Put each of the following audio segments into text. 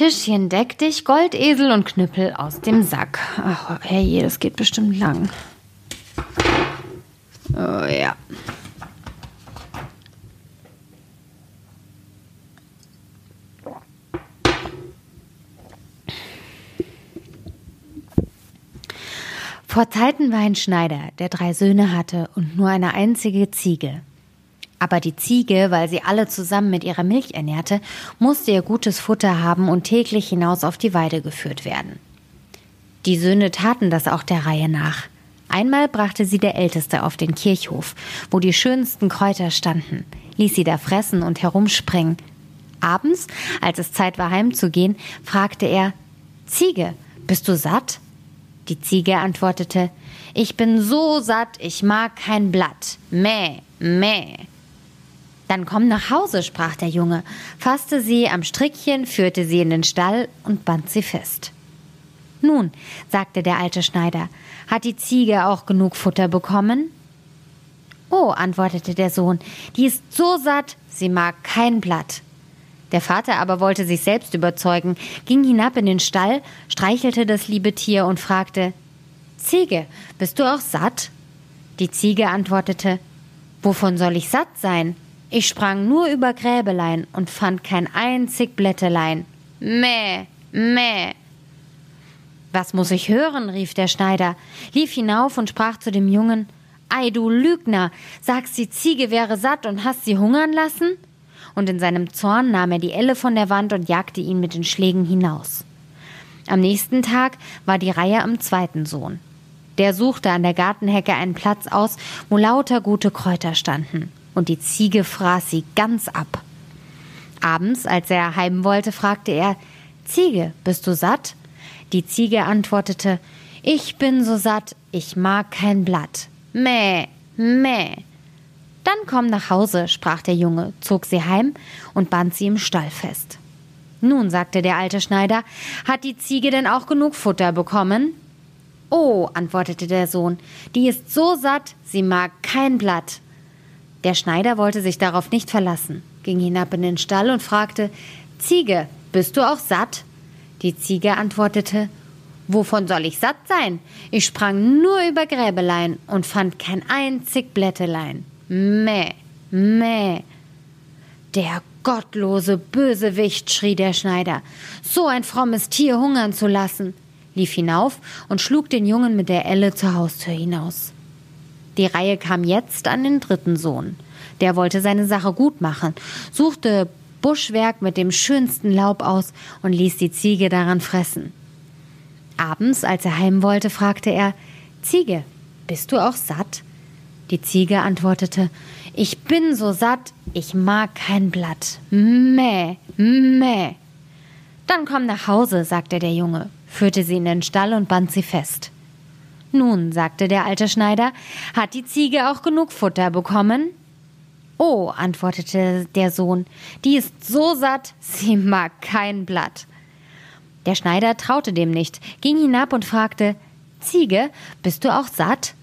Tischchen, deck dich, Goldesel und Knüppel aus dem Sack. Ach, herrje, das geht bestimmt lang. Oh ja. Vor Zeiten war ein Schneider, der drei Söhne hatte und nur eine einzige Ziege. Aber die Ziege, weil sie alle zusammen mit ihrer Milch ernährte, musste ihr gutes Futter haben und täglich hinaus auf die Weide geführt werden. Die Söhne taten das auch der Reihe nach. Einmal brachte sie der Älteste auf den Kirchhof, wo die schönsten Kräuter standen, ließ sie da fressen und herumspringen. Abends, als es Zeit war heimzugehen, fragte er Ziege, bist du satt? Die Ziege antwortete Ich bin so satt, ich mag kein Blatt. Mäh, mäh. Dann komm nach Hause, sprach der Junge, fasste sie am Strickchen, führte sie in den Stall und band sie fest. Nun, sagte der alte Schneider, hat die Ziege auch genug Futter bekommen? Oh, antwortete der Sohn, die ist so satt, sie mag kein Blatt. Der Vater aber wollte sich selbst überzeugen, ging hinab in den Stall, streichelte das liebe Tier und fragte Ziege, bist du auch satt? Die Ziege antwortete Wovon soll ich satt sein? Ich sprang nur über Gräbelein und fand kein einzig Blättelein. Mäh, mäh. Was muss ich hören? rief der Schneider, lief hinauf und sprach zu dem Jungen Ei, du Lügner, sagst, die Ziege wäre satt und hast sie hungern lassen? und in seinem Zorn nahm er die Elle von der Wand und jagte ihn mit den Schlägen hinaus. Am nächsten Tag war die Reihe am zweiten Sohn. Der suchte an der Gartenhecke einen Platz aus, wo lauter gute Kräuter standen, und die Ziege fraß sie ganz ab. Abends, als er heim wollte, fragte er Ziege, bist du satt? Die Ziege antwortete Ich bin so satt, ich mag kein Blatt. Mäh, mäh. Dann komm nach Hause, sprach der Junge, zog sie heim und band sie im Stall fest. Nun, sagte der alte Schneider, hat die Ziege denn auch genug Futter bekommen? Oh, antwortete der Sohn, die ist so satt, sie mag kein Blatt. Der Schneider wollte sich darauf nicht verlassen, ging hinab in den Stall und fragte Ziege, bist du auch satt? Die Ziege antwortete Wovon soll ich satt sein? Ich sprang nur über Gräbelein und fand kein einzig Blättelein. Mäh, mäh. Der gottlose Bösewicht, schrie der Schneider, so ein frommes Tier hungern zu lassen, lief hinauf und schlug den Jungen mit der Elle zur Haustür hinaus. Die Reihe kam jetzt an den dritten Sohn. Der wollte seine Sache gut machen, suchte Buschwerk mit dem schönsten Laub aus und ließ die Ziege daran fressen. Abends, als er heim wollte, fragte er Ziege, bist du auch satt? Die Ziege antwortete Ich bin so satt, ich mag kein Blatt. Mäh, mäh. Dann komm nach Hause, sagte der Junge, führte sie in den Stall und band sie fest. Nun, sagte der alte Schneider, hat die Ziege auch genug Futter bekommen? Oh, antwortete der Sohn, die ist so satt, sie mag kein Blatt. Der Schneider traute dem nicht, ging hinab und fragte Ziege, bist du auch satt?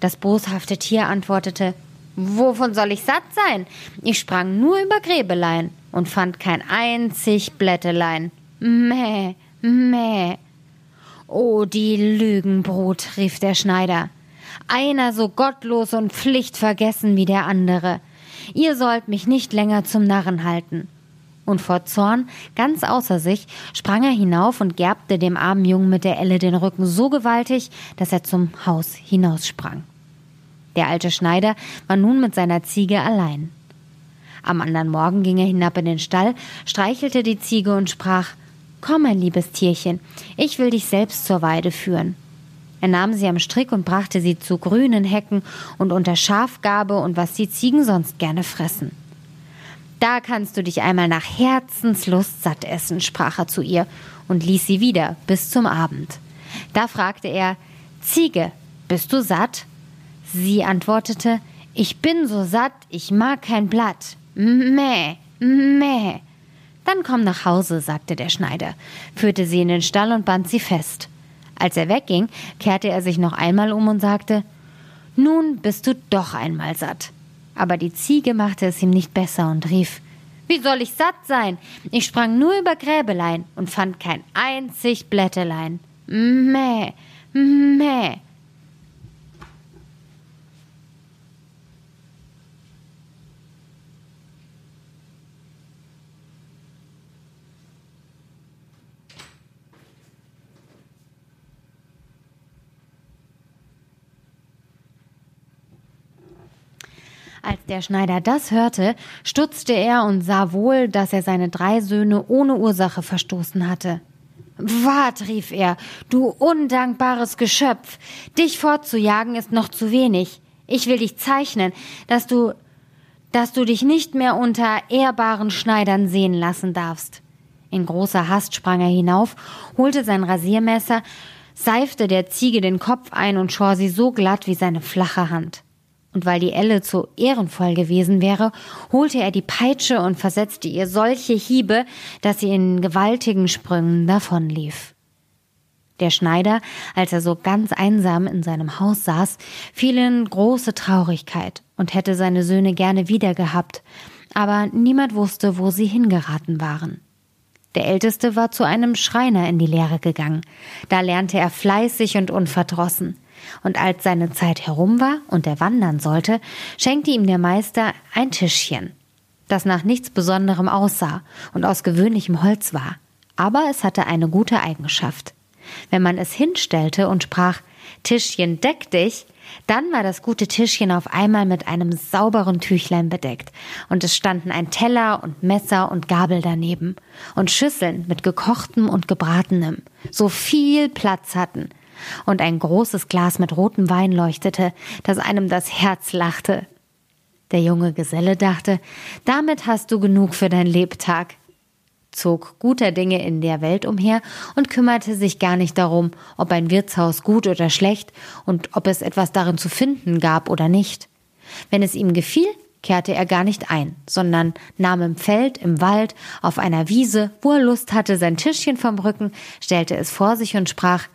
Das boshafte Tier antwortete Wovon soll ich satt sein? Ich sprang nur über Gräbelein und fand kein einzig Blättelein. Mäh, mäh. Oh, die Lügenbrut, rief der Schneider. Einer so gottlos und pflichtvergessen wie der andere. Ihr sollt mich nicht länger zum Narren halten. Und vor Zorn, ganz außer sich, sprang er hinauf und gerbte dem armen Jungen mit der Elle den Rücken so gewaltig, dass er zum Haus hinaussprang. Der alte Schneider war nun mit seiner Ziege allein. Am anderen Morgen ging er hinab in den Stall, streichelte die Ziege und sprach Komm, mein liebes Tierchen, ich will dich selbst zur Weide führen. Er nahm sie am Strick und brachte sie zu grünen Hecken und unter Schafgabe und was die Ziegen sonst gerne fressen. Da kannst du dich einmal nach Herzenslust satt essen, sprach er zu ihr und ließ sie wieder bis zum Abend. Da fragte er Ziege, bist du satt? Sie antwortete Ich bin so satt, ich mag kein Blatt. Mäh, mäh. Dann komm nach Hause, sagte der Schneider, führte sie in den Stall und band sie fest. Als er wegging, kehrte er sich noch einmal um und sagte Nun bist du doch einmal satt. Aber die Ziege machte es ihm nicht besser und rief Wie soll ich satt sein? Ich sprang nur über Gräbelein und fand kein einzig Blättelein. Mäh, mäh. Als der Schneider das hörte, stutzte er und sah wohl, dass er seine drei Söhne ohne Ursache verstoßen hatte. Wart, rief er, du undankbares Geschöpf, dich fortzujagen ist noch zu wenig. Ich will dich zeichnen, dass du, dass du dich nicht mehr unter ehrbaren Schneidern sehen lassen darfst. In großer Hast sprang er hinauf, holte sein Rasiermesser, seifte der Ziege den Kopf ein und schor sie so glatt wie seine flache Hand und weil die Elle zu ehrenvoll gewesen wäre, holte er die Peitsche und versetzte ihr solche Hiebe, dass sie in gewaltigen Sprüngen davonlief. Der Schneider, als er so ganz einsam in seinem Haus saß, fiel in große Traurigkeit und hätte seine Söhne gerne wieder gehabt, aber niemand wusste, wo sie hingeraten waren. Der Älteste war zu einem Schreiner in die Lehre gegangen. Da lernte er fleißig und unverdrossen. Und als seine Zeit herum war und er wandern sollte, schenkte ihm der Meister ein Tischchen, das nach nichts Besonderem aussah und aus gewöhnlichem Holz war. Aber es hatte eine gute Eigenschaft. Wenn man es hinstellte und sprach, Tischchen, deck dich, dann war das gute Tischchen auf einmal mit einem sauberen Tüchlein bedeckt, und es standen ein Teller und Messer und Gabel daneben, und Schüsseln mit gekochtem und gebratenem, so viel Platz hatten, und ein großes Glas mit rotem Wein leuchtete, dass einem das Herz lachte. Der junge Geselle dachte, damit hast du genug für dein Lebtag, zog guter Dinge in der Welt umher und kümmerte sich gar nicht darum, ob ein Wirtshaus gut oder schlecht und ob es etwas darin zu finden gab oder nicht. Wenn es ihm gefiel, kehrte er gar nicht ein, sondern nahm im Feld, im Wald, auf einer Wiese, wo er Lust hatte, sein Tischchen vom Rücken, stellte es vor sich und sprach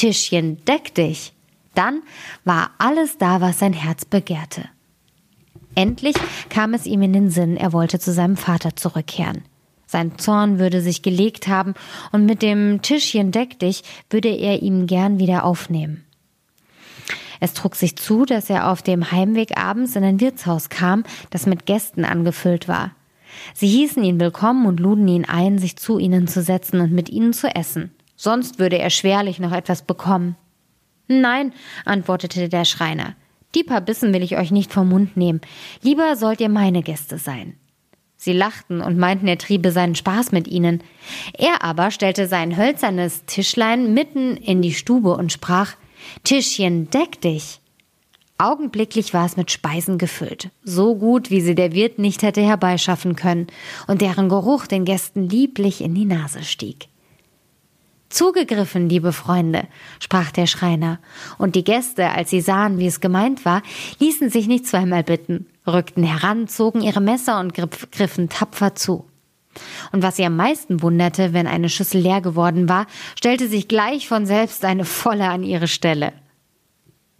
Tischchen, deck dich. Dann war alles da, was sein Herz begehrte. Endlich kam es ihm in den Sinn, er wollte zu seinem Vater zurückkehren. Sein Zorn würde sich gelegt haben, und mit dem Tischchen deck dich würde er ihn gern wieder aufnehmen. Es trug sich zu, dass er auf dem Heimweg abends in ein Wirtshaus kam, das mit Gästen angefüllt war. Sie hießen ihn willkommen und luden ihn ein, sich zu ihnen zu setzen und mit ihnen zu essen sonst würde er schwerlich noch etwas bekommen. Nein, antwortete der Schreiner, die paar Bissen will ich euch nicht vom Mund nehmen, lieber sollt ihr meine Gäste sein. Sie lachten und meinten, er triebe seinen Spaß mit ihnen. Er aber stellte sein hölzernes Tischlein mitten in die Stube und sprach Tischchen, deck dich. Augenblicklich war es mit Speisen gefüllt, so gut, wie sie der Wirt nicht hätte herbeischaffen können, und deren Geruch den Gästen lieblich in die Nase stieg. Zugegriffen, liebe Freunde, sprach der Schreiner, und die Gäste, als sie sahen, wie es gemeint war, ließen sich nicht zweimal bitten, rückten heran, zogen ihre Messer und griffen tapfer zu. Und was sie am meisten wunderte, wenn eine Schüssel leer geworden war, stellte sich gleich von selbst eine volle an ihre Stelle.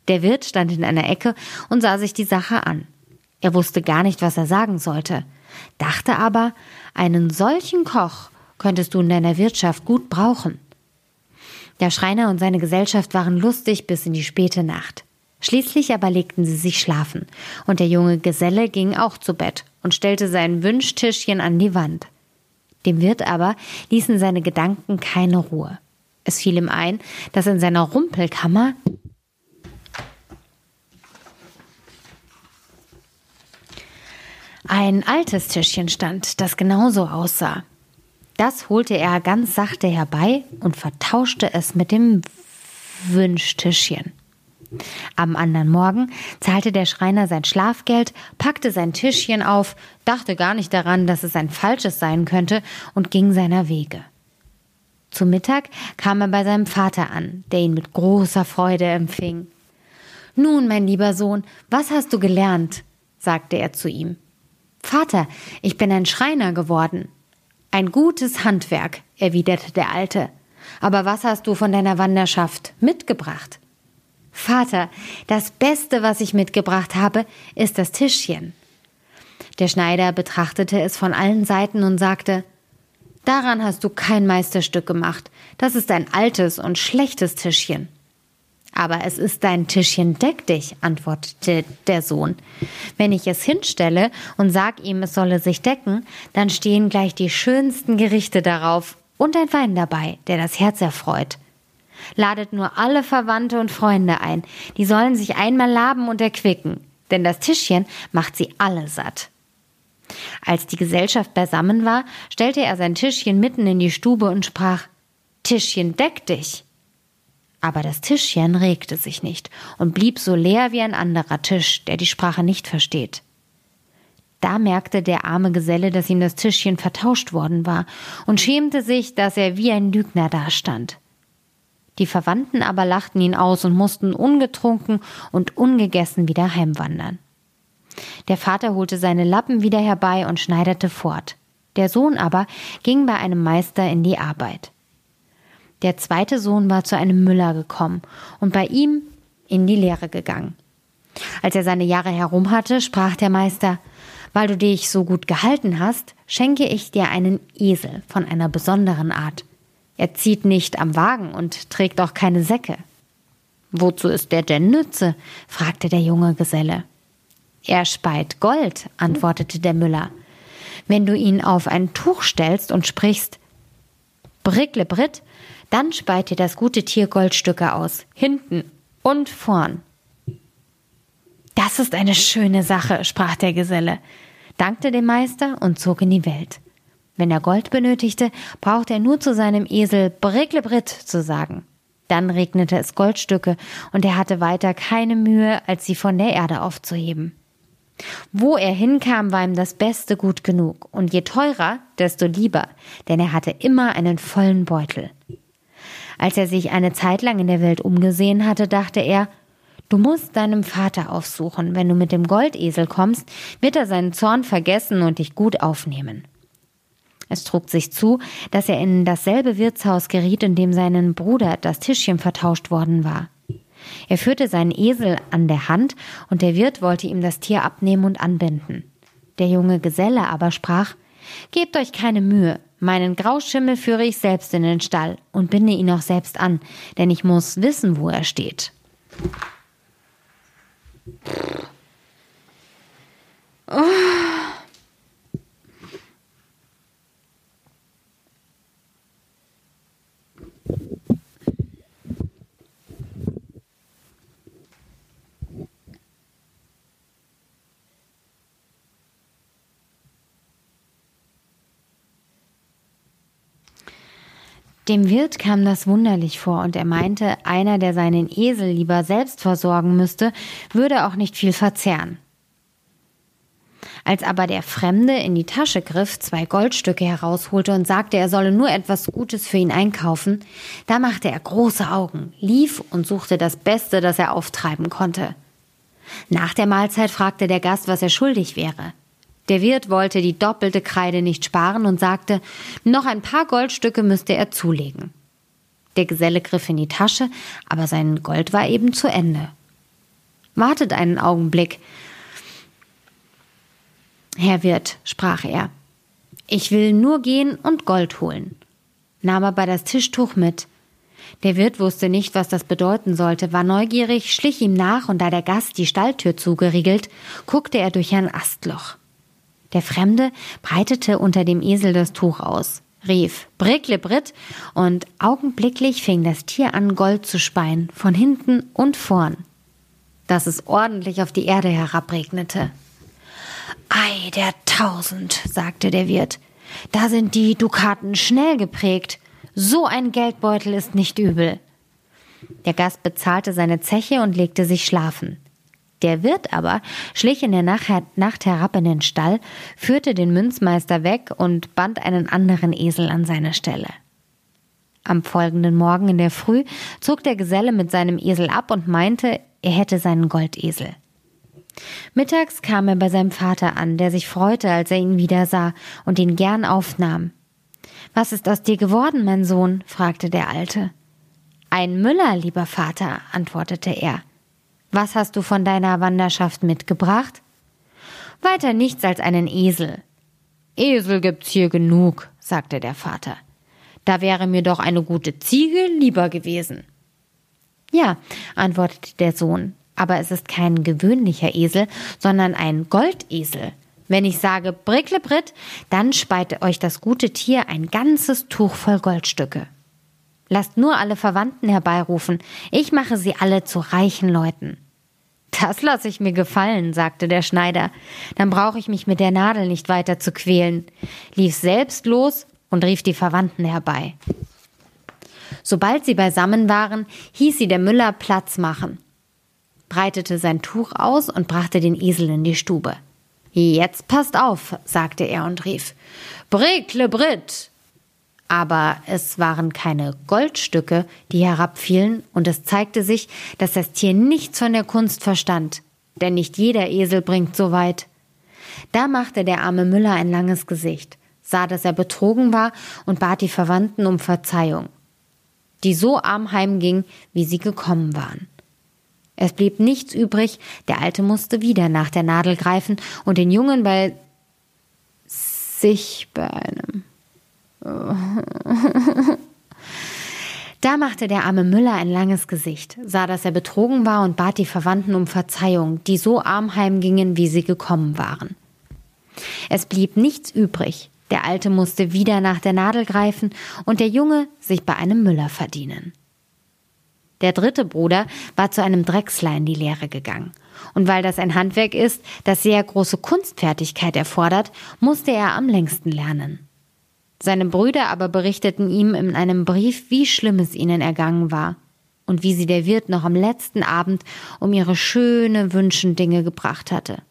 Der Wirt stand in einer Ecke und sah sich die Sache an. Er wusste gar nicht, was er sagen sollte, dachte aber, einen solchen Koch könntest du in deiner Wirtschaft gut brauchen. Der Schreiner und seine Gesellschaft waren lustig bis in die späte Nacht. Schließlich aber legten sie sich schlafen, und der junge Geselle ging auch zu Bett und stellte sein Wünschtischchen an die Wand. Dem Wirt aber ließen seine Gedanken keine Ruhe. Es fiel ihm ein, dass in seiner Rumpelkammer ein altes Tischchen stand, das genauso aussah. Das holte er ganz sachte herbei und vertauschte es mit dem Wünschtischchen. Am anderen Morgen zahlte der Schreiner sein Schlafgeld, packte sein Tischchen auf, dachte gar nicht daran, dass es ein falsches sein könnte und ging seiner Wege. Zu Mittag kam er bei seinem Vater an, der ihn mit großer Freude empfing. Nun, mein lieber Sohn, was hast du gelernt? sagte er zu ihm. Vater, ich bin ein Schreiner geworden. Ein gutes Handwerk, erwiderte der Alte. Aber was hast du von deiner Wanderschaft mitgebracht? Vater, das Beste, was ich mitgebracht habe, ist das Tischchen. Der Schneider betrachtete es von allen Seiten und sagte Daran hast du kein Meisterstück gemacht, das ist ein altes und schlechtes Tischchen. Aber es ist dein Tischchen, deck dich, antwortete der Sohn. Wenn ich es hinstelle und sag ihm, es solle sich decken, dann stehen gleich die schönsten Gerichte darauf und ein Wein dabei, der das Herz erfreut. Ladet nur alle Verwandte und Freunde ein, die sollen sich einmal laben und erquicken, denn das Tischchen macht sie alle satt. Als die Gesellschaft beisammen war, stellte er sein Tischchen mitten in die Stube und sprach Tischchen, deck dich. Aber das Tischchen regte sich nicht und blieb so leer wie ein anderer Tisch, der die Sprache nicht versteht. Da merkte der arme Geselle, dass ihm das Tischchen vertauscht worden war und schämte sich, dass er wie ein Lügner dastand. Die Verwandten aber lachten ihn aus und mussten ungetrunken und ungegessen wieder heimwandern. Der Vater holte seine Lappen wieder herbei und schneiderte fort. Der Sohn aber ging bei einem Meister in die Arbeit. Der zweite Sohn war zu einem Müller gekommen und bei ihm in die Lehre gegangen. Als er seine Jahre herum hatte, sprach der Meister, weil du dich so gut gehalten hast, schenke ich dir einen Esel von einer besonderen Art. Er zieht nicht am Wagen und trägt auch keine Säcke. Wozu ist der denn Nütze? fragte der junge Geselle. Er speit Gold, antwortete der Müller. Wenn du ihn auf ein Tuch stellst und sprichst Brickle Britt, dann speit dir das gute Tier Goldstücke aus, hinten und vorn. Das ist eine schöne Sache, sprach der Geselle, dankte dem Meister und zog in die Welt. Wenn er Gold benötigte, brauchte er nur zu seinem Esel Bricklebritt zu sagen. Dann regnete es Goldstücke, und er hatte weiter keine Mühe, als sie von der Erde aufzuheben. Wo er hinkam, war ihm das Beste gut genug, und je teurer, desto lieber, denn er hatte immer einen vollen Beutel. Als er sich eine Zeit lang in der Welt umgesehen hatte, dachte er, Du musst deinem Vater aufsuchen. Wenn du mit dem Goldesel kommst, wird er seinen Zorn vergessen und dich gut aufnehmen. Es trug sich zu, dass er in dasselbe Wirtshaus geriet, in dem seinem Bruder das Tischchen vertauscht worden war. Er führte seinen Esel an der Hand, und der Wirt wollte ihm das Tier abnehmen und anbinden. Der junge Geselle aber sprach Gebt euch keine Mühe, Meinen Grauschimmel führe ich selbst in den Stall und binde ihn auch selbst an, denn ich muss wissen, wo er steht. Oh. Dem Wirt kam das wunderlich vor und er meinte, einer, der seinen Esel lieber selbst versorgen müsste, würde auch nicht viel verzehren. Als aber der Fremde in die Tasche griff, zwei Goldstücke herausholte und sagte, er solle nur etwas Gutes für ihn einkaufen, da machte er große Augen, lief und suchte das Beste, das er auftreiben konnte. Nach der Mahlzeit fragte der Gast, was er schuldig wäre. Der Wirt wollte die doppelte Kreide nicht sparen und sagte, noch ein paar Goldstücke müsste er zulegen. Der Geselle griff in die Tasche, aber sein Gold war eben zu Ende. Wartet einen Augenblick. Herr Wirt, sprach er, ich will nur gehen und Gold holen, nahm aber das Tischtuch mit. Der Wirt wusste nicht, was das bedeuten sollte, war neugierig, schlich ihm nach, und da der Gast die Stalltür zugeriegelt, guckte er durch ein Astloch. Der Fremde breitete unter dem Esel das Tuch aus, rief Bricklebritt und augenblicklich fing das Tier an, Gold zu speien, von hinten und vorn, dass es ordentlich auf die Erde herabregnete. Ei, der Tausend, sagte der Wirt, da sind die Dukaten schnell geprägt. So ein Geldbeutel ist nicht übel. Der Gast bezahlte seine Zeche und legte sich schlafen. Der Wirt aber schlich in der Nacht herab in den Stall, führte den Münzmeister weg und band einen anderen Esel an seine Stelle. Am folgenden Morgen in der Früh zog der Geselle mit seinem Esel ab und meinte, er hätte seinen Goldesel. Mittags kam er bei seinem Vater an, der sich freute, als er ihn wieder sah und ihn gern aufnahm. Was ist aus dir geworden, mein Sohn? fragte der Alte. Ein Müller, lieber Vater, antwortete er. Was hast du von deiner Wanderschaft mitgebracht? Weiter nichts als einen Esel. Esel gibt's hier genug, sagte der Vater. Da wäre mir doch eine gute Ziege lieber gewesen. Ja, antwortete der Sohn, aber es ist kein gewöhnlicher Esel, sondern ein Goldesel. Wenn ich sage Bricklebritt, dann speit euch das gute Tier ein ganzes Tuch voll Goldstücke. Lasst nur alle Verwandten herbeirufen, ich mache sie alle zu reichen Leuten. Das lasse ich mir gefallen, sagte der Schneider. Dann brauche ich mich mit der Nadel nicht weiter zu quälen, lief selbst los und rief die Verwandten herbei. Sobald sie beisammen waren, hieß sie der Müller Platz machen, breitete sein Tuch aus und brachte den Esel in die Stube. Jetzt passt auf, sagte er und rief Brickle Brit. Aber es waren keine Goldstücke, die herabfielen, und es zeigte sich, dass das Tier nichts von der Kunst verstand, denn nicht jeder Esel bringt so weit. Da machte der arme Müller ein langes Gesicht, sah, dass er betrogen war und bat die Verwandten um Verzeihung, die so arm heimging, wie sie gekommen waren. Es blieb nichts übrig, der Alte musste wieder nach der Nadel greifen und den Jungen bei sich bei einem. Da machte der arme Müller ein langes Gesicht, sah, dass er betrogen war und bat die Verwandten um Verzeihung, die so arm heimgingen, wie sie gekommen waren. Es blieb nichts übrig, der Alte musste wieder nach der Nadel greifen und der Junge sich bei einem Müller verdienen. Der dritte Bruder war zu einem Drechsler in die Lehre gegangen. Und weil das ein Handwerk ist, das sehr große Kunstfertigkeit erfordert, musste er am längsten lernen. Seine Brüder aber berichteten ihm in einem Brief, wie schlimm es ihnen ergangen war und wie sie der Wirt noch am letzten Abend um ihre schöne Wünschendinge gebracht hatte.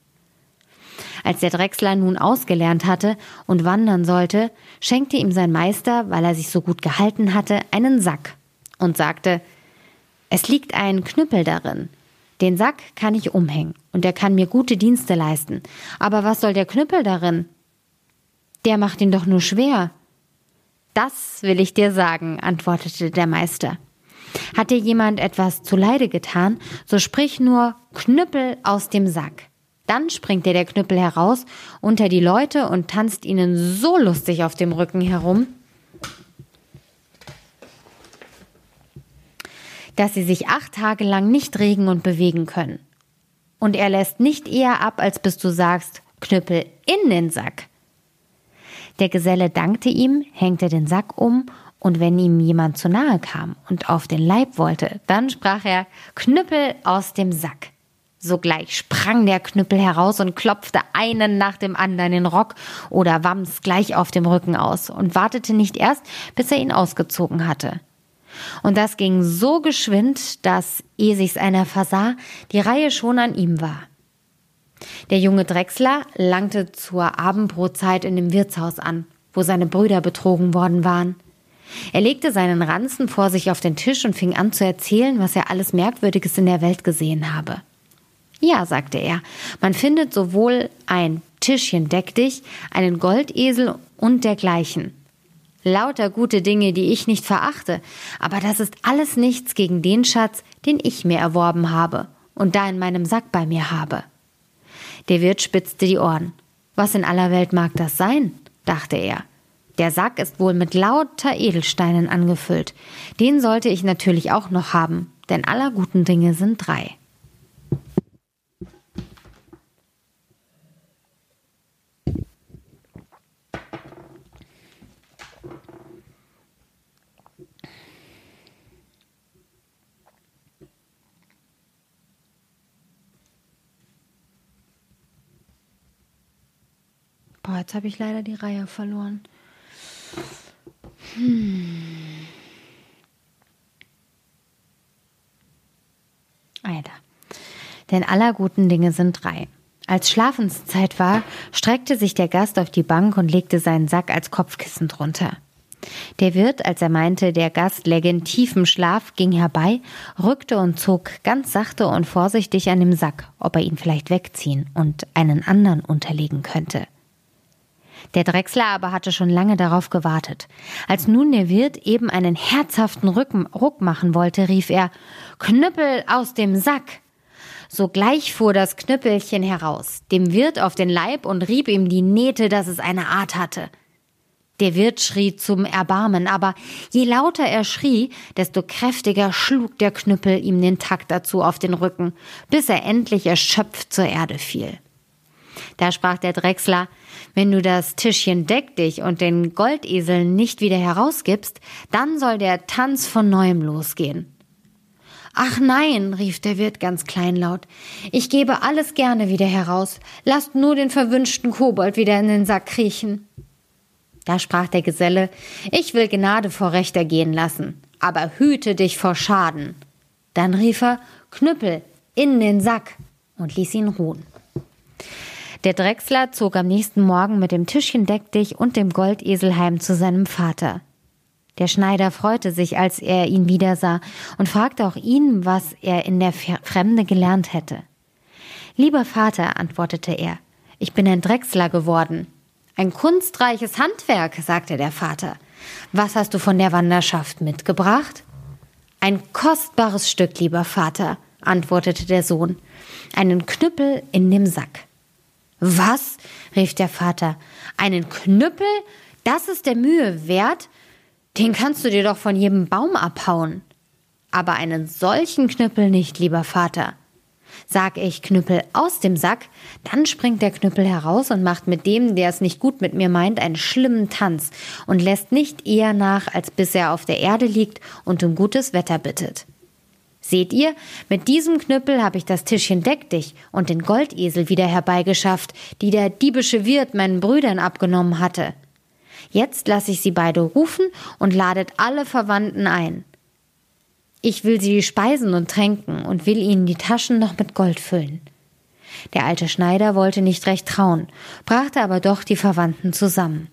Als der Drechsler nun ausgelernt hatte und wandern sollte, schenkte ihm sein Meister, weil er sich so gut gehalten hatte, einen Sack und sagte, es liegt ein Knüppel darin. Den Sack kann ich umhängen und er kann mir gute Dienste leisten. Aber was soll der Knüppel darin? Der macht ihn doch nur schwer. Das will ich dir sagen, antwortete der Meister. Hat dir jemand etwas zuleide getan, so sprich nur Knüppel aus dem Sack. Dann springt dir der Knüppel heraus unter die Leute und tanzt ihnen so lustig auf dem Rücken herum, dass sie sich acht Tage lang nicht regen und bewegen können. Und er lässt nicht eher ab, als bis du sagst, Knüppel in den Sack. Der Geselle dankte ihm, hängte den Sack um, und wenn ihm jemand zu nahe kam und auf den Leib wollte, dann sprach er Knüppel aus dem Sack. Sogleich sprang der Knüppel heraus und klopfte einen nach dem anderen den Rock oder Wams gleich auf dem Rücken aus und wartete nicht erst, bis er ihn ausgezogen hatte. Und das ging so geschwind, dass, ehe sich's einer versah, die Reihe schon an ihm war. Der junge Drechsler langte zur Abendbrotzeit in dem Wirtshaus an, wo seine Brüder betrogen worden waren. Er legte seinen Ranzen vor sich auf den Tisch und fing an zu erzählen, was er alles Merkwürdiges in der Welt gesehen habe. Ja, sagte er, man findet sowohl ein Tischchen deck dich, einen Goldesel und dergleichen. Lauter gute Dinge, die ich nicht verachte, aber das ist alles nichts gegen den Schatz, den ich mir erworben habe und da in meinem Sack bei mir habe. Der Wirt spitzte die Ohren. Was in aller Welt mag das sein? dachte er. Der Sack ist wohl mit lauter Edelsteinen angefüllt. Den sollte ich natürlich auch noch haben, denn aller guten Dinge sind drei. Boah, jetzt habe ich leider die Reihe verloren. Hm. Alter. Denn aller guten Dinge sind drei. Als Schlafenszeit war, streckte sich der Gast auf die Bank und legte seinen Sack als Kopfkissen drunter. Der Wirt, als er meinte, der Gast läge in tiefem Schlaf, ging herbei, rückte und zog ganz sachte und vorsichtig an dem Sack, ob er ihn vielleicht wegziehen und einen anderen unterlegen könnte. Der Drechsler aber hatte schon lange darauf gewartet. Als nun der Wirt eben einen herzhaften Ruck machen wollte, rief er Knüppel aus dem Sack. Sogleich fuhr das Knüppelchen heraus, dem Wirt auf den Leib und rieb ihm die Nähte, dass es eine Art hatte. Der Wirt schrie zum Erbarmen, aber je lauter er schrie, desto kräftiger schlug der Knüppel ihm den Takt dazu auf den Rücken, bis er endlich erschöpft zur Erde fiel. Da sprach der Drechsler, wenn du das Tischchen deck dich und den Goldesel nicht wieder herausgibst, dann soll der Tanz von neuem losgehen. Ach nein, rief der Wirt ganz kleinlaut, ich gebe alles gerne wieder heraus, lasst nur den verwünschten Kobold wieder in den Sack kriechen. Da sprach der Geselle, ich will Gnade vor Recht ergehen lassen, aber hüte dich vor Schaden. Dann rief er, Knüppel, in den Sack und ließ ihn ruhen. Der Drechsler zog am nächsten Morgen mit dem Tischchen deck dich und dem Goldesel heim zu seinem Vater. Der Schneider freute sich, als er ihn wiedersah, und fragte auch ihn, was er in der Fremde gelernt hätte. Lieber Vater, antwortete er, ich bin ein Drechsler geworden. Ein kunstreiches Handwerk, sagte der Vater. Was hast du von der Wanderschaft mitgebracht? Ein kostbares Stück, lieber Vater, antwortete der Sohn. Einen Knüppel in dem Sack. Was? rief der Vater. Einen Knüppel? Das ist der Mühe wert? Den kannst du dir doch von jedem Baum abhauen. Aber einen solchen Knüppel nicht, lieber Vater. Sag ich Knüppel aus dem Sack, dann springt der Knüppel heraus und macht mit dem, der es nicht gut mit mir meint, einen schlimmen Tanz und lässt nicht eher nach, als bis er auf der Erde liegt und um gutes Wetter bittet. Seht ihr, mit diesem Knüppel habe ich das Tischchen deck dich und den Goldesel wieder herbeigeschafft, die der diebische Wirt meinen Brüdern abgenommen hatte. Jetzt lasse ich sie beide rufen und ladet alle Verwandten ein. Ich will sie speisen und tränken und will ihnen die Taschen noch mit Gold füllen. Der alte Schneider wollte nicht recht trauen, brachte aber doch die Verwandten zusammen.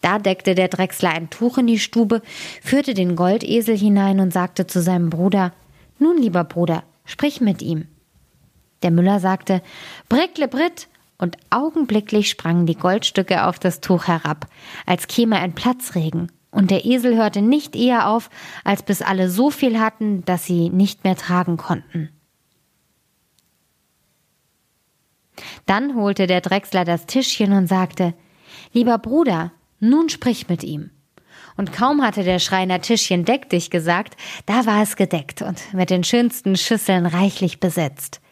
Da deckte der Drechsler ein Tuch in die Stube, führte den Goldesel hinein und sagte zu seinem Bruder Nun, lieber Bruder, sprich mit ihm. Der Müller sagte Brickle Brit, und augenblicklich sprangen die Goldstücke auf das Tuch herab, als käme ein Platzregen, und der Esel hörte nicht eher auf, als bis alle so viel hatten, dass sie nicht mehr tragen konnten. Dann holte der Drechsler das Tischchen und sagte Lieber Bruder, nun sprich mit ihm. Und kaum hatte der Schreiner Tischchen deck dich gesagt, da war es gedeckt und mit den schönsten Schüsseln reichlich besetzt.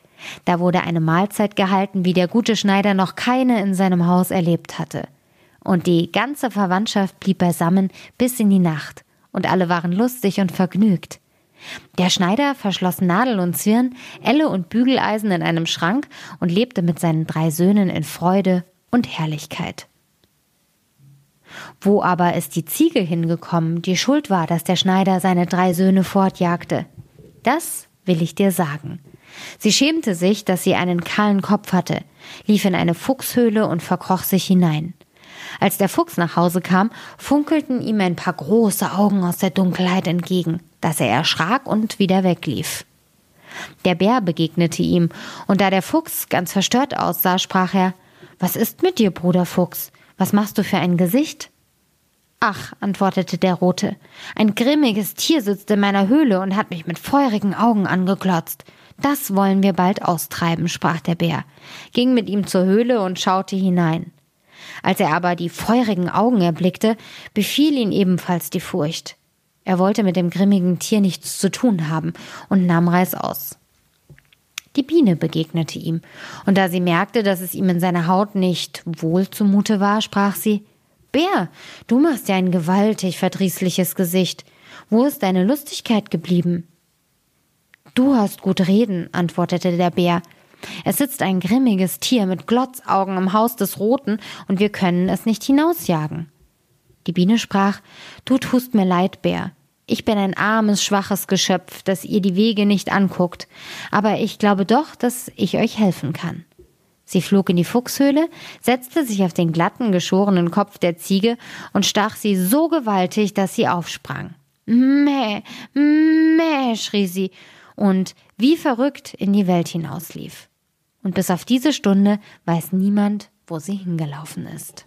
Da wurde eine Mahlzeit gehalten, wie der gute Schneider noch keine in seinem Haus erlebt hatte. Und die ganze Verwandtschaft blieb beisammen bis in die Nacht, und alle waren lustig und vergnügt. Der Schneider verschloss Nadel und Zwirn, Elle und Bügeleisen in einem Schrank und lebte mit seinen drei Söhnen in Freude und Herrlichkeit. Wo aber ist die Ziege hingekommen, die schuld war, dass der Schneider seine drei Söhne fortjagte? Das will ich dir sagen. Sie schämte sich, dass sie einen kahlen Kopf hatte, lief in eine Fuchshöhle und verkroch sich hinein. Als der Fuchs nach Hause kam, funkelten ihm ein paar große Augen aus der Dunkelheit entgegen, dass er erschrak und wieder weglief. Der Bär begegnete ihm, und da der Fuchs ganz verstört aussah, sprach er Was ist mit dir, Bruder Fuchs? Was machst du für ein Gesicht? Ach, antwortete der Rote, ein grimmiges Tier sitzt in meiner Höhle und hat mich mit feurigen Augen angeklotzt. Das wollen wir bald austreiben, sprach der Bär, ging mit ihm zur Höhle und schaute hinein. Als er aber die feurigen Augen erblickte, befiel ihn ebenfalls die Furcht. Er wollte mit dem grimmigen Tier nichts zu tun haben und nahm Reis aus. Die Biene begegnete ihm, und da sie merkte, dass es ihm in seiner Haut nicht wohl zumute war, sprach sie Bär, du machst ja ein gewaltig verdrießliches Gesicht. Wo ist deine Lustigkeit geblieben? Du hast gut reden, antwortete der Bär. Es sitzt ein grimmiges Tier mit Glotzaugen im Haus des Roten, und wir können es nicht hinausjagen. Die Biene sprach Du tust mir leid, Bär. Ich bin ein armes, schwaches Geschöpf, das ihr die Wege nicht anguckt, aber ich glaube doch, dass ich euch helfen kann. Sie flog in die Fuchshöhle, setzte sich auf den glatten, geschorenen Kopf der Ziege und stach sie so gewaltig, dass sie aufsprang. Mäh, mäh, schrie sie und wie verrückt in die Welt hinauslief. Und bis auf diese Stunde weiß niemand, wo sie hingelaufen ist.